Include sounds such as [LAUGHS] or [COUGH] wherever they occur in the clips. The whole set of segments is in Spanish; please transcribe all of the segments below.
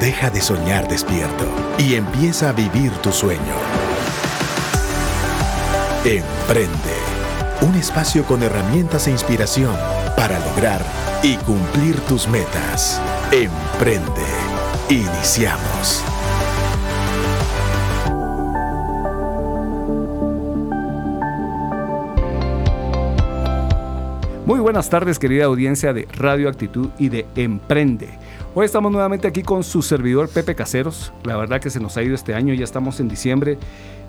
Deja de soñar despierto y empieza a vivir tu sueño. Emprende. Un espacio con herramientas e inspiración para lograr y cumplir tus metas. Emprende. Iniciamos. Muy buenas tardes querida audiencia de Radio Actitud y de Emprende. Hoy estamos nuevamente aquí con su servidor Pepe Caseros. La verdad que se nos ha ido este año, ya estamos en diciembre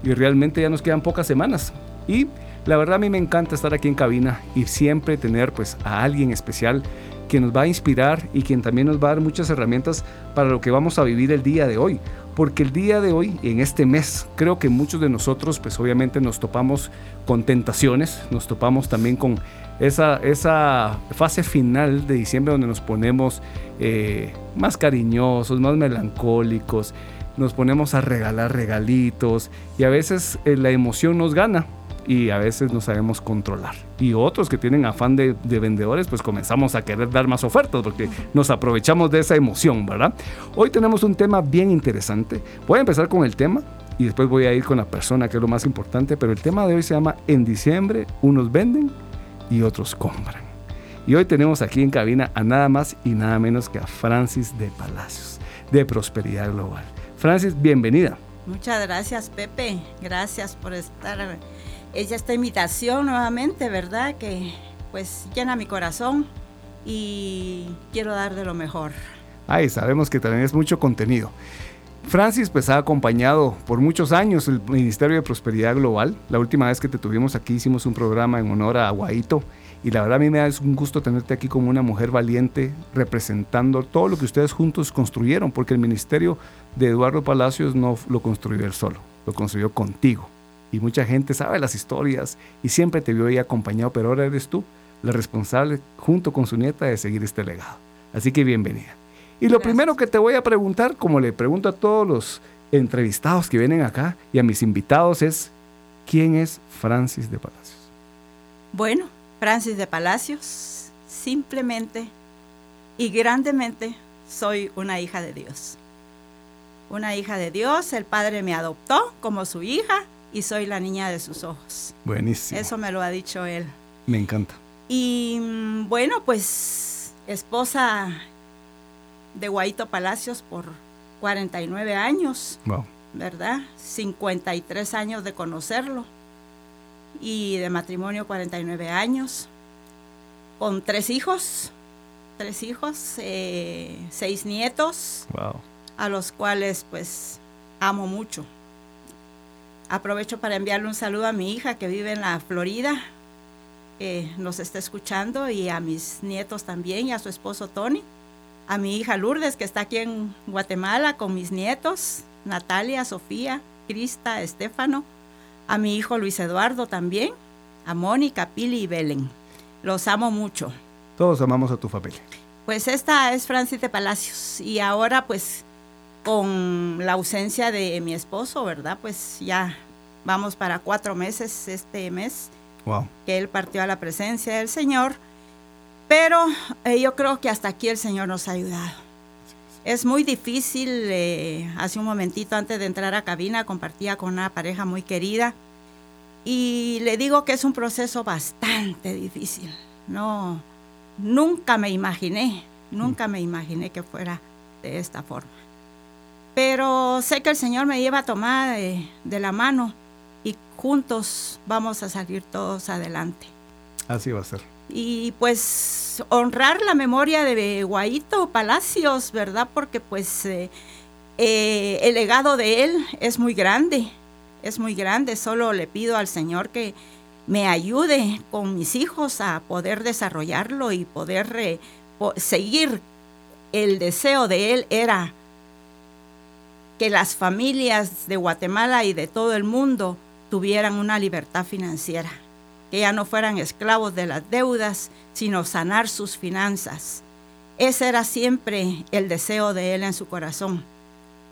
y realmente ya nos quedan pocas semanas. Y la verdad a mí me encanta estar aquí en cabina y siempre tener pues a alguien especial que nos va a inspirar y quien también nos va a dar muchas herramientas para lo que vamos a vivir el día de hoy. Porque el día de hoy, en este mes, creo que muchos de nosotros pues obviamente nos topamos con tentaciones, nos topamos también con esa, esa fase final de diciembre donde nos ponemos eh, más cariñosos, más melancólicos, nos ponemos a regalar regalitos y a veces eh, la emoción nos gana y a veces no sabemos controlar. Y otros que tienen afán de, de, vendedores, pues comenzamos a querer dar más ofertas porque nos aprovechamos de esa emoción, ¿verdad? Hoy tenemos un tema bien interesante. Voy a empezar con el tema y después voy a ir con la persona, que es lo más importante, pero el tema de hoy se llama En diciembre unos venden y otros compran. Y hoy tenemos aquí en cabina a nada más y nada menos que a Francis de Palacios, de Prosperidad Global. Francis, bienvenida. Muchas gracias, Pepe. Gracias por estar hecha esta invitación nuevamente, ¿verdad? Que pues llena mi corazón y quiero dar de lo mejor. Ay, sabemos que también es mucho contenido. Francis pues ha acompañado por muchos años el Ministerio de Prosperidad Global. La última vez que te tuvimos aquí hicimos un programa en honor a Guaito y la verdad a mí me da un gusto tenerte aquí como una mujer valiente representando todo lo que ustedes juntos construyeron, porque el ministerio de Eduardo Palacios no lo construyó él solo, lo construyó contigo. Y mucha gente sabe las historias y siempre te vio ahí acompañado, pero ahora eres tú la responsable junto con su nieta de seguir este legado. Así que bienvenida. Y lo primero que te voy a preguntar, como le pregunto a todos los entrevistados que vienen acá y a mis invitados, es ¿quién es Francis de Palacios? Bueno, Francis de Palacios, simplemente y grandemente soy una hija de Dios. Una hija de Dios, el Padre me adoptó como su hija y soy la niña de sus ojos. Buenísimo. Eso me lo ha dicho él. Me encanta. Y mm, bueno, pues esposa de Guaito Palacios por 49 años. Wow. ¿Verdad? 53 años de conocerlo. Y de matrimonio 49 años. Con tres hijos. Tres hijos, eh, seis nietos. Wow. A los cuales pues amo mucho. Aprovecho para enviarle un saludo a mi hija que vive en la Florida, que nos está escuchando, y a mis nietos también, y a su esposo Tony a mi hija Lourdes, que está aquí en Guatemala con mis nietos, Natalia, Sofía, Crista, Estefano, a mi hijo Luis Eduardo también, a Mónica, Pili y Belén. Los amo mucho. Todos amamos a tu familia. Pues esta es Francis de Palacios y ahora pues con la ausencia de mi esposo, ¿verdad? Pues ya vamos para cuatro meses este mes wow. que él partió a la presencia del Señor pero eh, yo creo que hasta aquí el Señor nos ha ayudado. Es muy difícil, eh, hace un momentito antes de entrar a cabina compartía con una pareja muy querida y le digo que es un proceso bastante difícil. No, nunca me imaginé, nunca me imaginé que fuera de esta forma. Pero sé que el Señor me lleva a tomar de, de la mano y juntos vamos a salir todos adelante. Así va a ser y pues honrar la memoria de Guaito Palacios, ¿verdad? Porque pues eh, eh, el legado de él es muy grande, es muy grande. Solo le pido al Señor que me ayude con mis hijos a poder desarrollarlo y poder eh, seguir. El deseo de él era que las familias de Guatemala y de todo el mundo tuvieran una libertad financiera que ya no fueran esclavos de las deudas, sino sanar sus finanzas. Ese era siempre el deseo de él en su corazón.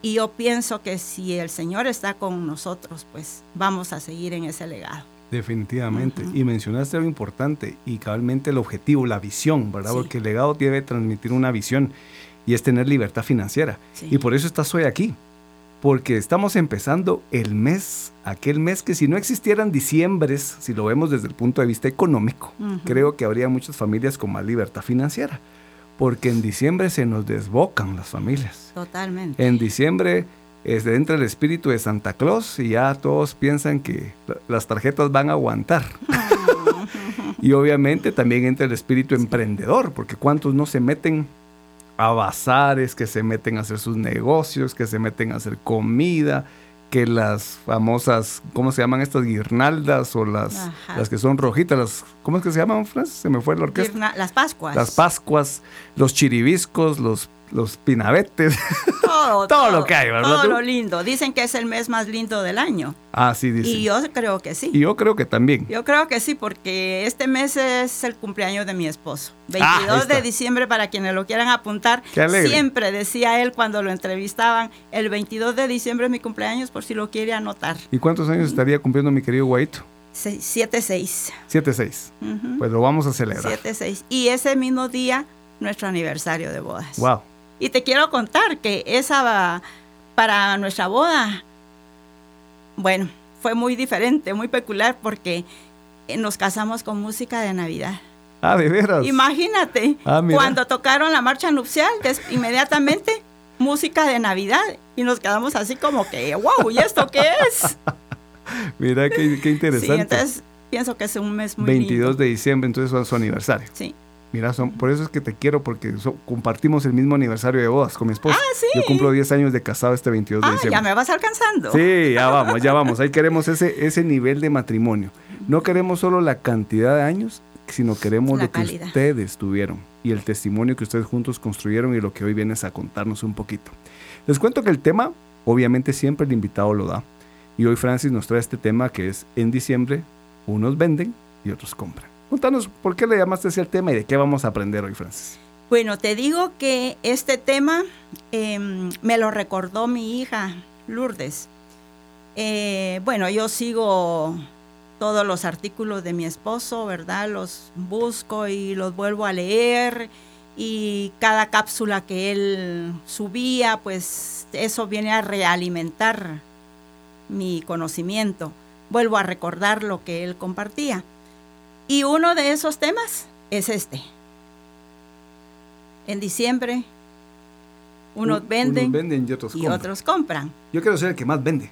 Y yo pienso que si el Señor está con nosotros, pues vamos a seguir en ese legado. Definitivamente. Y mencionaste algo importante y cabalmente el objetivo, la visión, ¿verdad? Sí. Porque el legado debe transmitir una visión. y es tener libertad financiera. Sí. Y por eso estás hoy aquí, porque estamos empezando el mes, aquel mes que si no existieran diciembres, si lo vemos desde el punto de vista económico, creo que habría muchas familias con más libertad financiera, porque en diciembre se nos desbocan las familias. Totalmente. En diciembre este, entra el espíritu de Santa Claus y ya todos piensan que la- las tarjetas van a aguantar. [LAUGHS] y obviamente también entra el espíritu emprendedor, porque cuántos no se meten a bazares, que se meten a hacer sus negocios, que se meten a hacer comida, que las famosas, ¿cómo se llaman estas guirnaldas o las, Ajá. las que son rojitas? Las, ¿Cómo es que se llaman, Francis? Se me fue la orquesta. Guirna- Las Pascuas. Las Pascuas, los chiribiscos, los, los pinabetes. Todo, [LAUGHS] Todo lo que hay, ¿verdad Todo lo lindo. Dicen que es el mes más lindo del año. ah, sí, dice. Y yo creo que sí. Y yo creo que también. Yo creo que sí, porque este mes es el cumpleaños de mi esposo. Ah, ahí 22 de está. diciembre, para quienes lo quieran apuntar. Qué alegre. Siempre decía él cuando lo entrevistaban, el 22 de diciembre es mi cumpleaños, por si lo quiere anotar. ¿Y cuántos años estaría cumpliendo mi querido Guaito? 7-6. 7-6. Pues lo vamos a celebrar. 7-6. Y ese mismo día, nuestro aniversario de bodas. Wow. Y te quiero contar que esa, para nuestra boda, bueno, fue muy diferente, muy peculiar, porque eh, nos casamos con música de Navidad. Ah, de veras. Imagínate, Ah, cuando tocaron la marcha nupcial, inmediatamente [LAUGHS] música de Navidad y nos quedamos así como que, wow, ¿y esto qué es? [LAUGHS] Mira qué, qué Sí, interesante. entonces pienso que es un mes muy 22 lindo. de diciembre, entonces es su aniversario. Sí. Mira, son, por eso es que te quiero, porque so- compartimos el mismo aniversario de bodas con mi esposa. Ah, sí. Yo cumplo 10 años de casado este 22 de Ah, diciembre. ya me vas alcanzando. Sí, ya vamos, ya vamos. Ahí queremos ese, ese nivel de matrimonio. No queremos solo la cantidad de años, sino queremos La lo que ustedes tuvieron y el testimonio que ustedes juntos construyeron y lo que hoy vienes a contarnos un poquito. Les cuento que el tema, obviamente siempre el invitado lo da. Y hoy Francis nos trae este tema que es en diciembre, unos venden y otros compran. Contanos, ¿por qué le llamaste así al tema y de qué vamos a aprender hoy, Francis? Bueno, te digo que este tema em, me lo recordó mi hija Lourdes. Eh, bueno, yo sigo todos los artículos de mi esposo, ¿verdad? Los busco y los vuelvo a leer y cada cápsula que él subía, pues eso viene a realimentar mi conocimiento. Vuelvo a recordar lo que él compartía. Y uno de esos temas es este. En diciembre, unos Un- venden, unos venden y otros y compran. otros compran. Yo quiero ser el que más vende.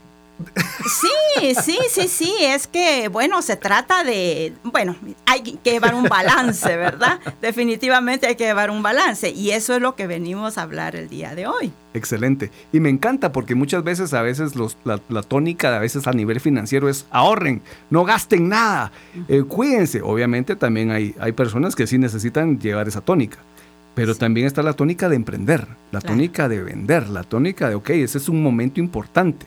Sí, sí, sí, sí, es que, bueno, se trata de, bueno, hay que llevar un balance, ¿verdad? Definitivamente hay que llevar un balance y eso es lo que venimos a hablar el día de hoy. Excelente. Y me encanta porque muchas veces, a veces los, la, la tónica, a veces a nivel financiero es ahorren, no gasten nada, eh, cuídense. Obviamente también hay, hay personas que sí necesitan llevar esa tónica. Pero también está la tónica de emprender, la Claro. tónica de vender, la tónica de, ok, ese es un momento importante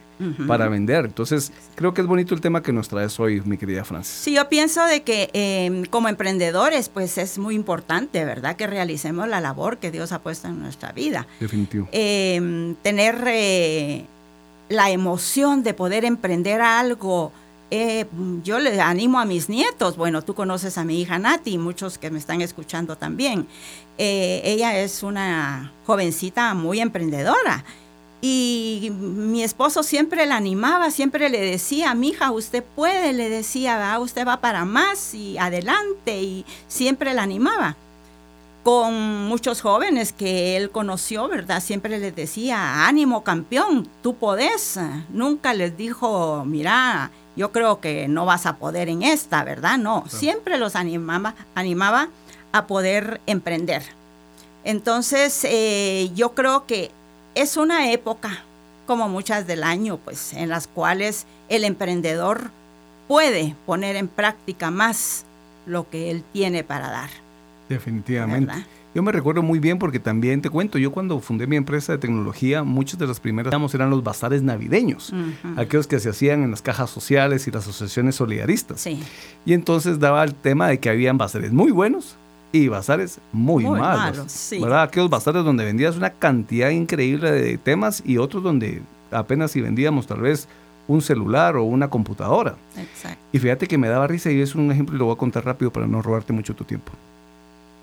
para vender. Entonces, creo que es bonito el tema que nos traes hoy, mi querida Francis. Sí, yo pienso de que eh, como emprendedores, pues es muy importante, ¿verdad? Que realicemos la labor que Dios ha puesto en nuestra vida. Definitivo. eh, tener eh, la emoción de poder emprender algo. Eh, yo le animo a mis nietos, bueno, tú conoces a mi hija Nati, muchos que me están escuchando también. Eh, ella es una jovencita muy emprendedora. Y mi esposo siempre la animaba, siempre le decía, mi hija, usted puede, le decía, "Va, usted va para más y adelante, y siempre la animaba con muchos jóvenes que él conoció, ¿verdad? Siempre les decía, ánimo campeón, tú podés. Nunca les dijo, mira, yo creo que no vas a poder en esta, ¿verdad? No, siempre los animaba, animaba a poder emprender. Entonces, eh, yo creo que es una época, como muchas del año, pues, en las cuales el emprendedor puede poner en práctica más lo que él tiene para dar. Definitivamente. ¿Verdad? Yo me recuerdo muy bien porque también te cuento, yo cuando fundé mi empresa de tecnología, muchos de los primeros digamos, eran los bazares navideños, Ujú. aquellos que se hacían en las cajas sociales y las asociaciones solidaristas. Sí. Y entonces daba el tema de que habían bazares muy buenos y bazares muy, Muy malos. malos, sí. ¿verdad? Aquellos bazares donde vendías una cantidad increíble de temas y otros donde apenas si vendíamos tal vez un celular o una computadora. Exacto. Y fíjate que me daba risa y es un ejemplo y lo voy a contar rápido para no robarte mucho tu tiempo.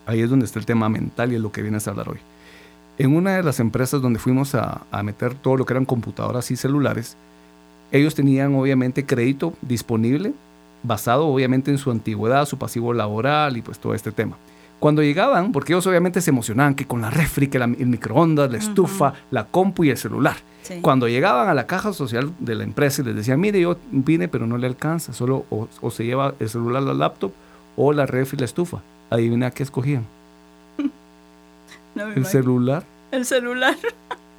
Ahí es donde está el tema mental y es lo que vienes a hablar hoy. En una de las empresas donde fuimos a, a meter todo lo que eran computadoras y celulares, ellos tenían obviamente crédito disponible, basado obviamente en su antigüedad, su pasivo laboral y pues todo este tema. Cuando llegaban, porque ellos obviamente se emocionaban que con la refri, que la, el microondas, la estufa, la compu y el celular. Sí. Cuando llegaban a la caja social de la empresa y les decían, mire, yo vine pero no le alcanza, solo o, o se lleva el celular, la laptop o la refri, la estufa. Adivina qué escogían. [LAUGHS] No El celular El celular.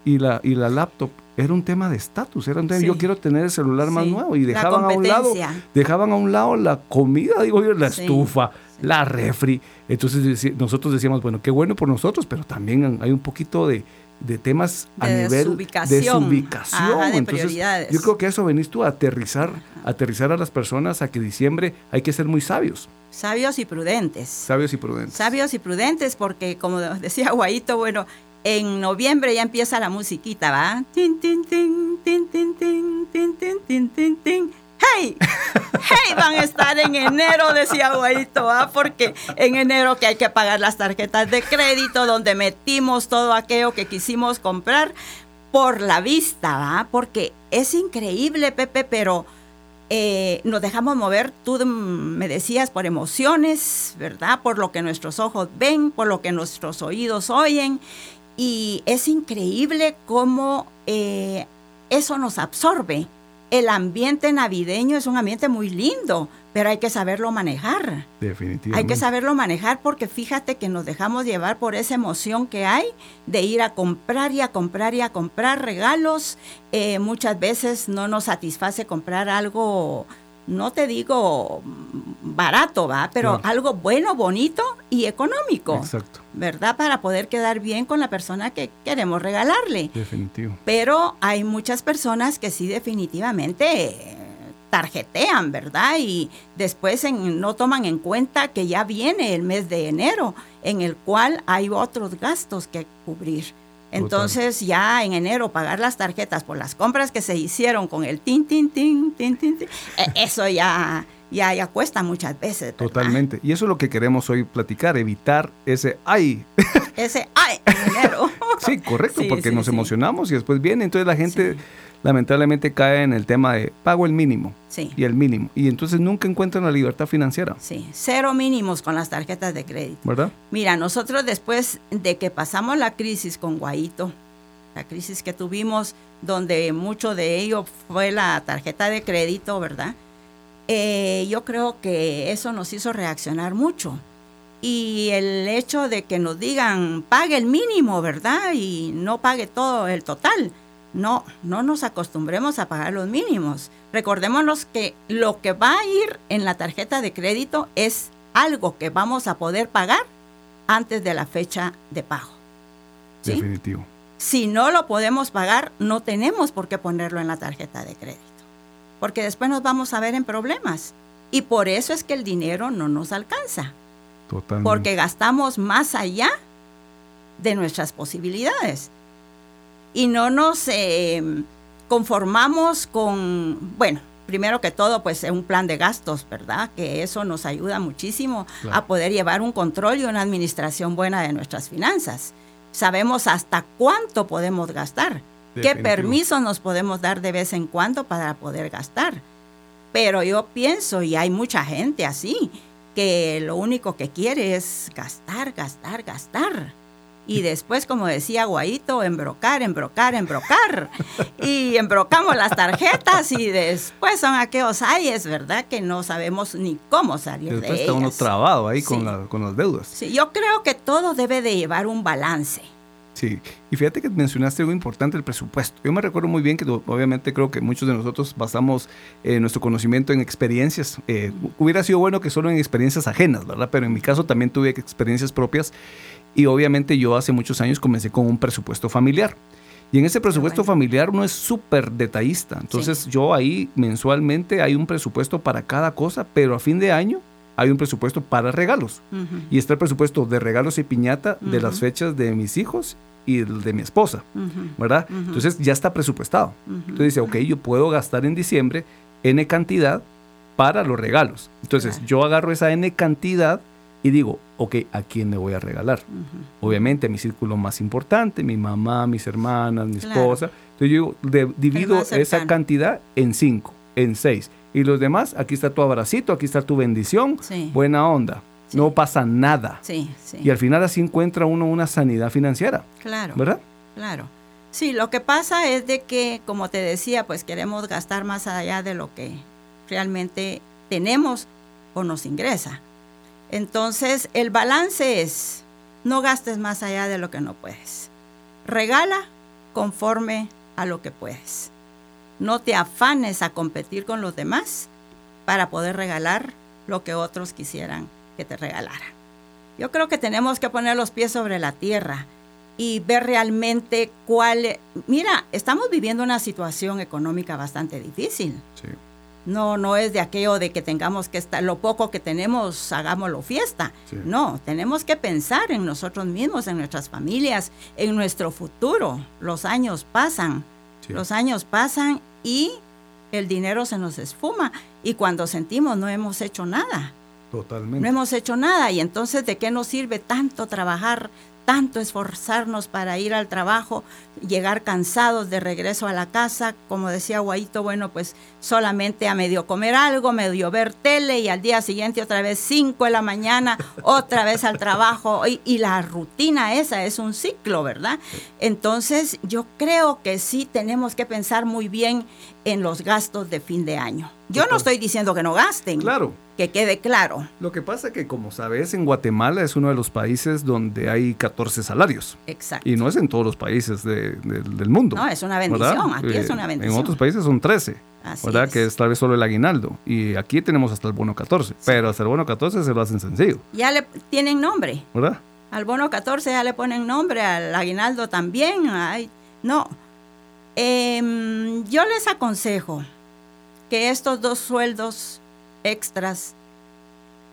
y la, y la laptop. Era un tema de estatus, era un tema, Sí. yo quiero tener el celular más Sí. nuevo y dejaban a un lado dejaban a un lado la comida, digo yo, la Sí. estufa, la refri. Entonces nosotros decíamos, bueno, qué bueno por nosotros, pero también hay un poquito de, de temas a De nivel desubicación. de desubicación. Ajá, de Entonces, prioridades. yo creo que a eso venís tú a aterrizar, aterrizar a las personas a que diciembre hay que ser muy sabios, Sabios y prudentes. sabios y prudentes. Sabios y prudentes porque, como [LAUGHS] decía Guaito, bueno, en noviembre ya empieza la musiquita, ¿va? Tin, tin, tin, tin, tin, tin, tin, tin, tin, tin, tin. ¡Hey! ¡Hey! Van a estar en enero, decía Guaito, ¿va? Porque en enero que hay que pagar las tarjetas de crédito, donde metimos todo aquello que quisimos comprar por la vista, ¿va? Porque es increíble, Pepe, pero eh, nos dejamos mover, tú me decías, por emociones, ¿verdad? Por lo que nuestros ojos ven, por lo que nuestros oídos oyen. Y es increíble cómo eh, eso nos absorbe. El ambiente navideño es un ambiente muy lindo, pero hay que saberlo manejar. Definitivamente. Hay que saberlo manejar porque fíjate que nos dejamos llevar por esa emoción que hay de ir a comprar y a comprar y a comprar regalos. Eh, muchas veces no nos satisface comprar algo, no te digo barato, va, pero Claro. algo bueno, bonito y económico, Exacto, ¿verdad? Para poder quedar bien con la persona que queremos regalarle. definitivo. Pero hay muchas personas que sí definitivamente tarjetean, ¿verdad? Y después en- no toman en cuenta que ya viene el mes de enero, en el cual hay otros gastos que cubrir. Entonces ya en enero pagar las tarjetas por las compras que se hicieron con el tin, tin, tin, tin, tin, tin, eh, eso ya, ya, ya cuesta muchas veces. ¿verdad? Totalmente. Y eso es lo que queremos hoy platicar, evitar ese ay. [LAUGHS] Ese, ay, en enero. [LAUGHS] Sí, correcto, Sí, porque sí, nos sí. emocionamos y después viene. Entonces la gente lamentablemente cae en el tema de pago el mínimo Sí. y el mínimo. Y entonces nunca encuentran la libertad financiera, Sí, cero mínimos con las tarjetas de crédito. ¿verdad? Mira, nosotros después de que pasamos la crisis con Guaito, la crisis que tuvimos, donde mucho de ello fue la tarjeta de crédito, ¿verdad? Eh, yo creo que eso nos hizo reaccionar mucho. Y el hecho de que nos digan, pague el mínimo, ¿verdad? Y no pague todo el total. No, no nos acostumbremos a pagar los mínimos. Recordémonos que lo que va a ir en la tarjeta de crédito es algo que vamos a poder pagar antes de la fecha de pago. ¿sí? Definitivo. Si no lo podemos pagar, no tenemos por qué ponerlo en la tarjeta de crédito, porque después nos vamos a ver en problemas. Y por eso es que el dinero no nos alcanza, Totalmente. porque gastamos más allá de nuestras posibilidades. Y no nos eh, conformamos con, bueno, primero que todo, pues un plan de gastos, ¿verdad? Que eso nos ayuda muchísimo Claro. a poder llevar un control y una administración buena de nuestras finanzas. Sabemos hasta cuánto podemos gastar, qué permisos nos podemos dar de vez en cuando para poder gastar. Pero yo pienso, y hay mucha gente así, que lo único que quiere es gastar, gastar, gastar. Y [LAUGHS] después, como decía Guaito, embrocar, embrocar, embrocar. Y embrocamos las tarjetas y después son aquellos ayes, ¿verdad? Que no sabemos ni cómo salir Después de está uno ellas. trabado ahí con, Sí. la- con las deudas. Sí, yo creo que todo debe de llevar un balance. Sí, y fíjate que mencionaste algo importante, el presupuesto. Yo me recuerdo muy bien que obviamente creo que muchos de nosotros basamos eh, nuestro conocimiento en experiencias. Eh, hubiera sido bueno que solo en experiencias ajenas, ¿verdad? Pero en mi caso también tuve experiencias propias y obviamente yo hace muchos años comencé con un presupuesto familiar. Y en ese presupuesto bueno. familiar uno es súper detallista. Entonces yo ahí mensualmente hay un presupuesto para cada cosa, pero a fin de año hay un presupuesto para regalos. Ujú, Y está el presupuesto de regalos y piñata de las fechas de mis hijos y de mi esposa, ujú, ¿verdad? Ujú. Entonces ya está presupuestado. Entonces dice, ok, yo puedo gastar en diciembre N cantidad para los regalos. Entonces Claro. yo agarro esa N cantidad y digo, ok, ¿a quién le voy a regalar? Obviamente a mi círculo más importante, mi mamá, mis hermanas, mi esposa. Entonces yo divido esa cantidad en cinco, en seis. Y los demás, aquí está tu abracito, aquí está tu bendición, buena onda. No pasa nada. Sí, y al final así encuentra uno una sanidad financiera. Claro. ¿Verdad? Claro. Sí, lo que pasa es de que, como te decía, pues queremos gastar más allá de lo que realmente tenemos o nos ingresa. Entonces, el balance es, no gastes más allá de lo que no puedes. Regala conforme a lo que puedes. No te afanes a competir con los demás para poder regalar lo que otros quisieran que te regalara. Yo creo que tenemos que poner los pies sobre la tierra y ver realmente cuál... Mira, estamos viviendo una situación económica bastante difícil. Sí. No, no es de aquello de que tengamos que estar, lo poco que tenemos, hagámoslo fiesta. No, tenemos que pensar en nosotros mismos, en nuestras familias, en nuestro futuro. Los años pasan, los años pasan y el dinero se nos esfuma. Y cuando sentimos no hemos hecho nada. Totalmente. No hemos hecho nada y entonces ¿de qué nos sirve tanto trabajar, tanto esforzarnos para ir al trabajo, llegar cansados de regreso a la casa? Como decía Guaito, bueno, pues solamente a medio comer algo, medio ver tele y al día siguiente otra vez 5 de la mañana, [LAUGHS] otra vez al trabajo y, y la rutina esa es un ciclo, ¿verdad? Entonces yo creo que sí tenemos que pensar muy bien en los gastos de fin de año. Yo no estoy diciendo que no gasten. Claro. Que quede claro. Lo que pasa es que, como sabes, en Guatemala es uno de los países donde hay 14 salarios. Exacto. Y no es en todos los países del mundo. No, es una bendición. Aquí es una bendición. En otros países son 13. Así ¿Verdad? Que es tal vez solo el aguinaldo. Y aquí tenemos hasta el bono 14. Pero hasta el bono 14 se lo hacen sencillo. Ya le tienen nombre. ¿Verdad? Al bono 14 ya le ponen nombre, al aguinaldo también. Ay, no, Em, yo les aconsejo que estos dos sueldos extras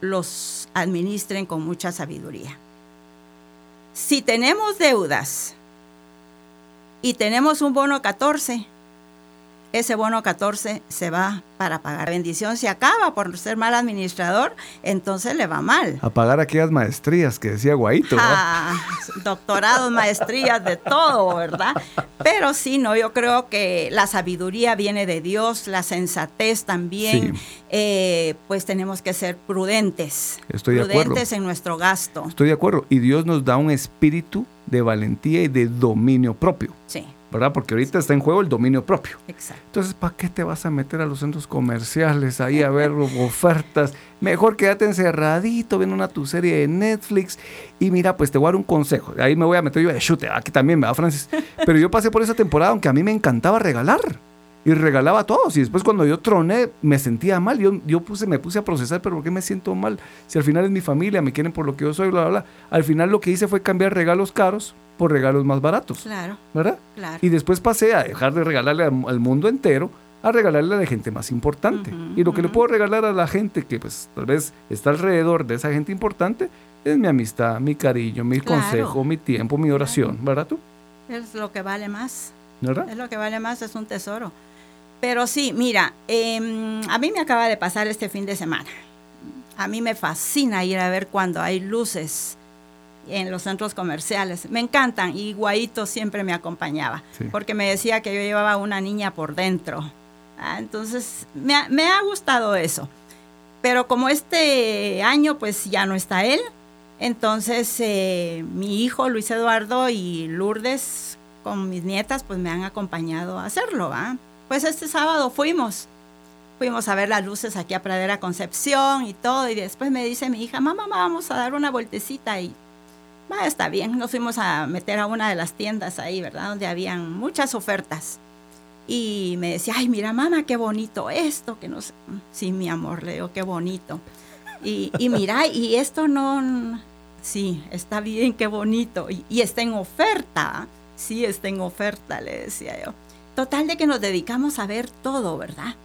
los administren con mucha sabiduría. Si tenemos deudas y tenemos un bono 14, ese bono 14 se va para pagar. La bendición se acaba por ser mal administrador, entonces le va mal. A pagar aquellas maestrías que decía Guaito. Ah, doctorados, maestrías, de todo, ¿verdad? Pero sí, no, yo creo que la sabiduría viene de Dios, la sensatez también. Eh, pues tenemos que ser prudentes. Estoy de prudentes en nuestro gasto. Estoy de acuerdo. Y Dios nos da un espíritu de valentía y de dominio propio. Sí. ¿Verdad? Porque ahorita está en juego el dominio propio. Exacto. Entonces, ¿para qué te vas a meter a los centros comerciales ahí a ver [LAUGHS] ofertas? Mejor quédate encerradito viendo una tu serie de Netflix y mira, pues te voy a dar un consejo. Ahí me voy a meter yo de chute, aquí también, ¿verdad, Francis? Pero yo pasé por esa temporada, aunque a mí me encantaba regalar y regalaba a todos. Y después cuando yo troné, me sentía mal. Yo, yo puse, me puse a procesar, pero ¿por qué me siento mal? Si al final es mi familia, me quieren por lo que yo soy, bla, bla, bla. Al final lo que hice fue cambiar regalos caros por regalos más baratos. Claro. ¿Verdad? Claro. Y después pasé a dejar de regalarle al, mundo entero a regalarle a la gente más importante. y lo que le puedo regalar a la gente que pues tal vez está alrededor de esa gente importante es mi amistad, mi cariño, mi consejo, mi tiempo, mi oración, ¿verdad tú? Es lo que vale más. ¿Verdad? Es lo que vale más, es un tesoro. Pero sí, mira, em, a mí me acaba de pasar este fin de semana. A mí me fascina ir a ver cuando hay luces en los centros comerciales. Me encantan y Guaito siempre me acompañaba porque me decía que yo llevaba una niña por dentro. Ah, entonces, me ha, gustado eso. Pero como este año pues ya no está él, entonces eh, mi hijo Luis Eduardo y Lourdes con mis nietas pues me han acompañado a hacerlo. ¿va? Pues este sábado fuimos, fuimos a ver las luces aquí a Pradera Concepción y todo, y después me dice mi hija, mamá, vamos a dar una vueltecita y va, está bien, nos fuimos a meter a una de las tiendas ahí, ¿verdad? Donde habían muchas ofertas. Y me decía, ay, mira, mamá, qué bonito esto, que no sé. Sí, mi amor, le digo, qué bonito. Y, y mira, y esto no, sí, está bien, qué bonito. Y, y está en oferta, sí, está en oferta, le decía yo. Total de que nos dedicamos a ver todo, ¿verdad?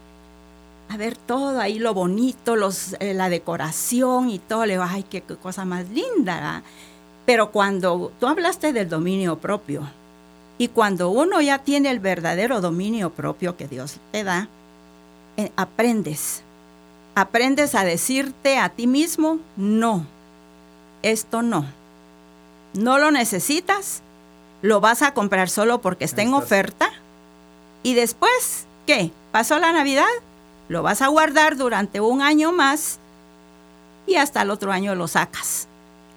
A ver todo, ahí lo bonito, los, eh, la decoración y todo. Le digo, ay, qué, cosa más linda. Pero cuando tú hablaste del dominio propio y cuando uno ya tiene el verdadero dominio propio que Dios te da, eh, aprendes. Aprendes a decirte a ti mismo no. esto no. No lo necesitas, lo vas a comprar solo porque está en oferta. Y después, ¿qué? Pasó la Navidad, lo vas a guardar durante un año más y hasta el otro año lo sacas.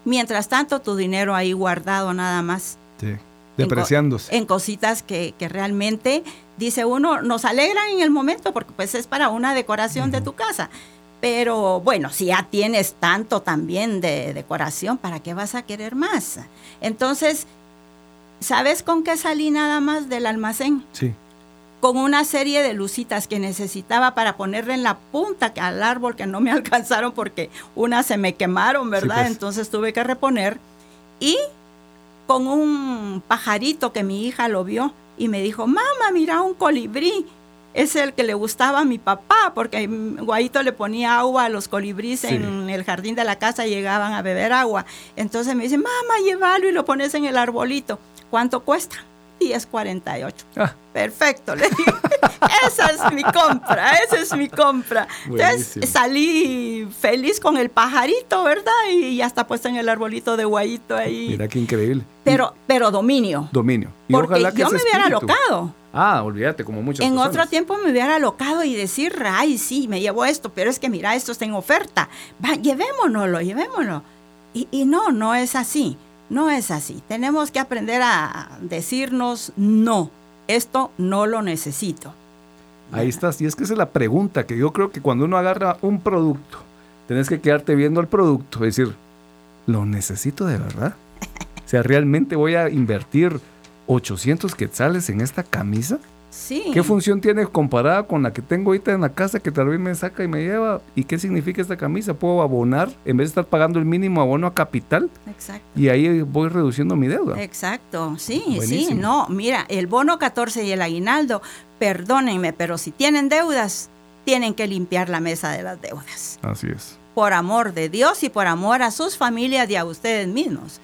Mientras tanto, tu dinero ahí guardado nada más. Sí, depreciándose. En, cositas que, realmente, dice uno, nos alegran en el momento porque pues es para una decoración de tu casa. Pero bueno, si ya tienes tanto también de decoración, ¿para qué vas a querer más? Entonces, ¿sabes con qué salí nada más del almacén? Sí con una serie de lucitas que necesitaba para ponerle en la punta al árbol que no me [LAUGHS] alcanzaron porque unas se me quemaron, ¿verdad? Pues. Entonces tuve que reponer. Y con un pajarito que mi hija lo vio y me dijo, mamá, mira un colibrí. Es el que le gustaba a mi papá, porque Guaito le ponía agua a los colibríes en el jardín de la casa, llegaban a beber agua. Entonces me dice, mamá, llévalo y lo pones en el arbolito. ¿Cuánto cuesta? 10.48. Ah. Perfecto, le dije. [LAUGHS] esa es mi compra, esa es mi compra. Entonces salí feliz con el pajarito, ¿verdad? Y ya está puesto en el arbolito de guayito ahí. Mira qué increíble. Pero, pero dominio. Dominio. Y Porque ojalá que yo me hubiera alocado. Ah, olvídate, como muchas En otro tiempo me hubiera alocado y decir, ay, sí, me llevo esto, pero es que mira, esto está en oferta. Va, llevémonoslo, llevémonos. Y, y no, no es así. No es así. Tenemos que aprender a decirnos no. Esto no lo necesito. Ahí estás. Y es que esa es la pregunta que yo creo que cuando uno agarra un producto, tenés que quedarte viendo el producto, y decir, ¿lo necesito de verdad? [LAUGHS] o sea, ¿realmente voy a invertir 800 quetzales en esta camisa? ¿Qué función tiene comparada con la que tengo ahorita en la casa que tal vez me saca y me lleva? ¿Y qué significa esta camisa? ¿Puedo abonar en vez de estar pagando el mínimo abono a capital? Exacto. Y ahí voy reduciendo mi deuda. Exacto, sí, sí, no, mira, el bono 14 y el aguinaldo, perdónenme, pero si tienen deudas, tienen que limpiar la mesa de las deudas. Así es. Por amor de Dios y por amor a sus familias y a ustedes mismos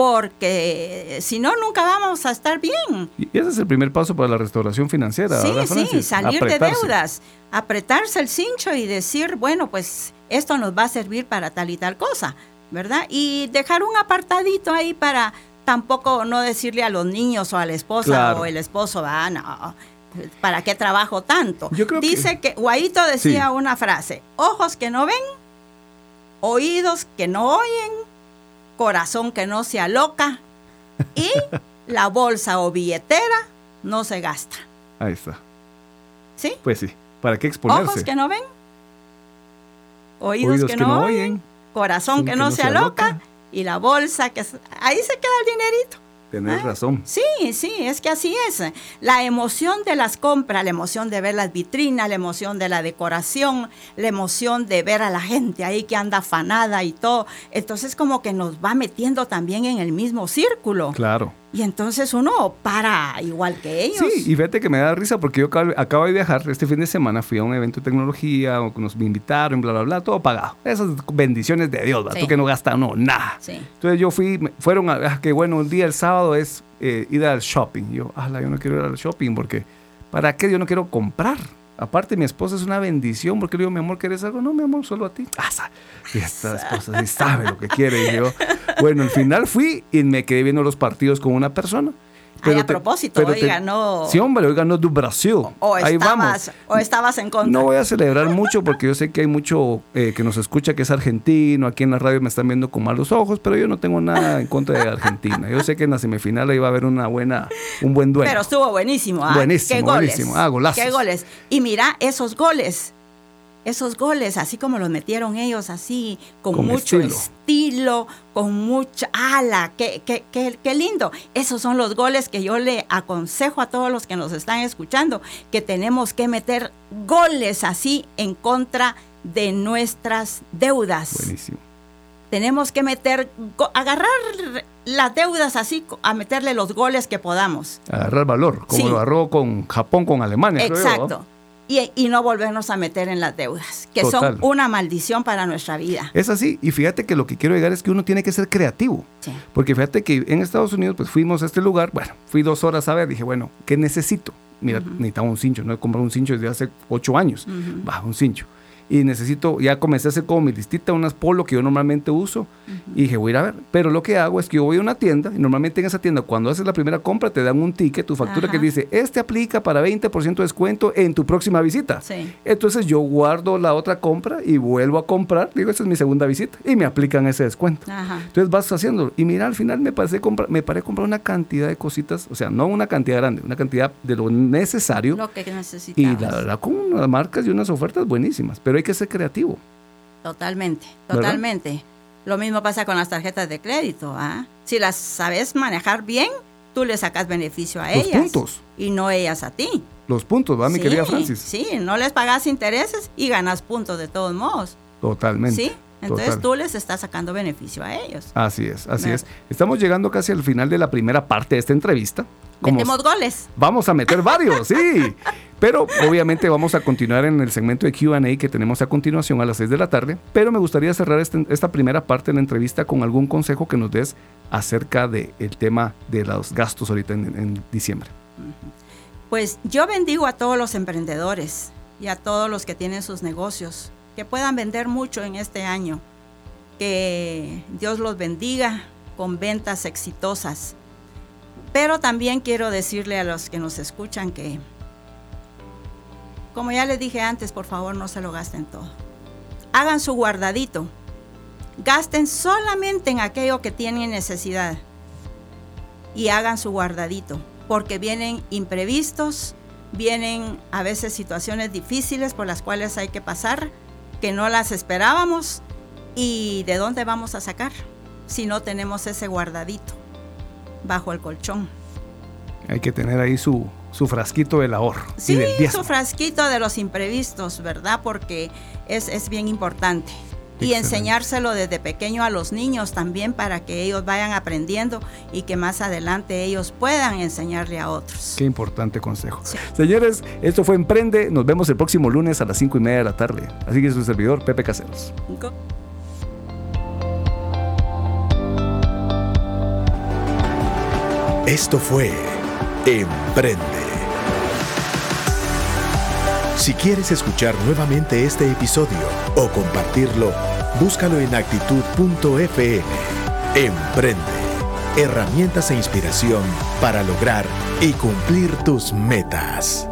porque si no, nunca vamos a estar bien. Y ese es el primer paso para la restauración financiera. Sí, sí, salir de deudas, apretarse el cincho y decir, bueno, pues esto nos va a servir para tal y tal cosa, ¿verdad? Y dejar un apartadito ahí para tampoco no decirle a los niños o a la esposa o el esposo, ah, no, ¿para qué trabajo tanto? Dice que, Guaito decía una frase, ojos que no ven, oídos que no oyen corazón que no se aloca y [LAUGHS] la bolsa o billetera no se gasta. Ahí está. ¿Sí? Pues sí. ¿Para qué exponerse? Ojos que no ven, oídos, que, no, oyen, corazón que, no, se aloca, y la bolsa que... Ahí se queda el dinerito. Tienes razón. Sí, sí, es que así es. La emoción de las compras, la emoción de ver las vitrinas, la emoción de la decoración, la emoción de ver a la gente ahí que anda afanada y todo. Entonces como que nos va metiendo también en el mismo círculo. Claro. Y entonces uno para igual que ellos. Sí, y fíjate que me da risa porque yo acabo de viajar este fin de semana, fui a un evento de tecnología, nos me invitaron, bla, bla, bla, todo pagado. Esas bendiciones de Dios, tú que no gastas no, nada. Entonces yo fui, fueron a, ah, que bueno, un día el sábado es eh, ir al shopping. yo, ah, yo no quiero ir al shopping porque, ¿para qué? Yo no quiero comprar. Aparte, mi esposa es una bendición porque le digo, mi amor, ¿quieres algo? No, mi amor, solo a ti. Ah, y esta esposa sí sabe lo que quiere. Y yo, bueno, al final fui y me quedé viendo los partidos con una persona. Pero a propósito, hoy ganó. Sí, hombre, hoy ganó du Brasil. O, Ahí estabas, vamos. o estabas en contra. No voy a celebrar mucho porque yo sé que hay mucho eh, que nos escucha que es argentino. Aquí en la radio me están viendo con malos ojos, pero yo no tengo nada en contra de Argentina. Yo sé que en la semifinal iba a haber una buena, un buen duelo. Pero estuvo buenísimo. ¿ah? Buenísimo, ¿Qué buenísimo. Ah, golazos. Qué goles. Y mira, esos goles esos goles, así como los metieron ellos, así, con, mucho estilo. con mucha ala, qué, qué, qué, lindo. Esos son los goles que yo le aconsejo a todos los que nos están escuchando, que tenemos que meter goles así en contra de nuestras deudas. Buenísimo. Tenemos que meter, agarrar las deudas así, a meterle los goles que podamos. Agarrar valor, como lo agarró con Japón, con Alemania. Exacto y, no volvernos a meter en las deudas, que son una maldición para nuestra vida. Es así, y fíjate que lo que quiero llegar es que uno tiene que ser creativo. Porque fíjate que en Estados Unidos, pues fuimos a este lugar, bueno, fui dos horas a ver, dije, bueno, ¿qué necesito? Mira, necesitaba un cincho, no he comprado un cincho desde hace ocho años, va, un cincho. Y necesito, ya comencé a hacer como mi listita, unas polo que yo normalmente uso y dije, voy a ir a ver. Pero lo que hago es que yo voy a una tienda y normalmente en esa tienda cuando haces la primera compra te dan un ticket, tu factura que dice, este aplica para 20% de descuento en tu próxima visita. Entonces yo guardo la otra compra y vuelvo a comprar, digo, esta es mi segunda visita y me aplican ese descuento. Entonces vas haciendo y mira, al final me paré, comprar, me paré a comprar una cantidad de cositas, o sea, no una cantidad grande, una cantidad de lo necesario. Lo que necesitas. Y la verdad con unas marcas y unas ofertas buenísimas, pero hay que ser creativo. Totalmente, totalmente. Lo mismo pasa con las tarjetas de crédito. ¿ah? Si las sabes manejar bien, tú le sacas beneficio a ellas. puntos. Y no ellas a ti. Los puntos, ¿va, mi querida Francis? Sí, no les pagas intereses y ganas puntos de todos modos. Totalmente. Sí, entonces tú les estás sacando beneficio a ellos. Así es, así es. Estamos llegando casi al final de la primera parte de esta entrevista. Metemos goles. Vamos a meter varios, sí. [LAUGHS] Pero obviamente vamos a continuar en el segmento de QA que tenemos a continuación a las 6 de la tarde. Pero me gustaría cerrar este, esta primera parte de la entrevista con algún consejo que nos des acerca del tema de los gastos ahorita en, diciembre. Pues yo bendigo a todos los emprendedores y a todos los que tienen sus negocios, que puedan vender mucho en este año, que Dios los bendiga con ventas exitosas. Pero también quiero decirle a los que nos escuchan que como ya les dije antes, por favor no se lo gasten todo. Hagan su guardadito. Gasten solamente en aquello que tienen necesidad. Y hagan su guardadito, porque vienen imprevistos, vienen a veces situaciones difíciles por las cuales hay que pasar, que no las esperábamos. ¿Y de dónde vamos a sacar si no tenemos ese guardadito bajo el colchón? Hay que tener ahí su, su frasquito del ahorro. Sí, su frasquito de los imprevistos, ¿verdad? Porque es, es bien importante. Y enseñárselo desde pequeño a los niños también para que ellos vayan aprendiendo y que más adelante ellos puedan enseñarle a otros. Qué importante consejo. Señores, esto fue Emprende. Nos vemos el próximo lunes a las 5 y media de la tarde. Así que su servidor, Pepe Caseros. Esto fue Emprende si quieres escuchar nuevamente este episodio o compartirlo, búscalo en actitud.fm. Emprende. Herramientas e inspiración para lograr y cumplir tus metas.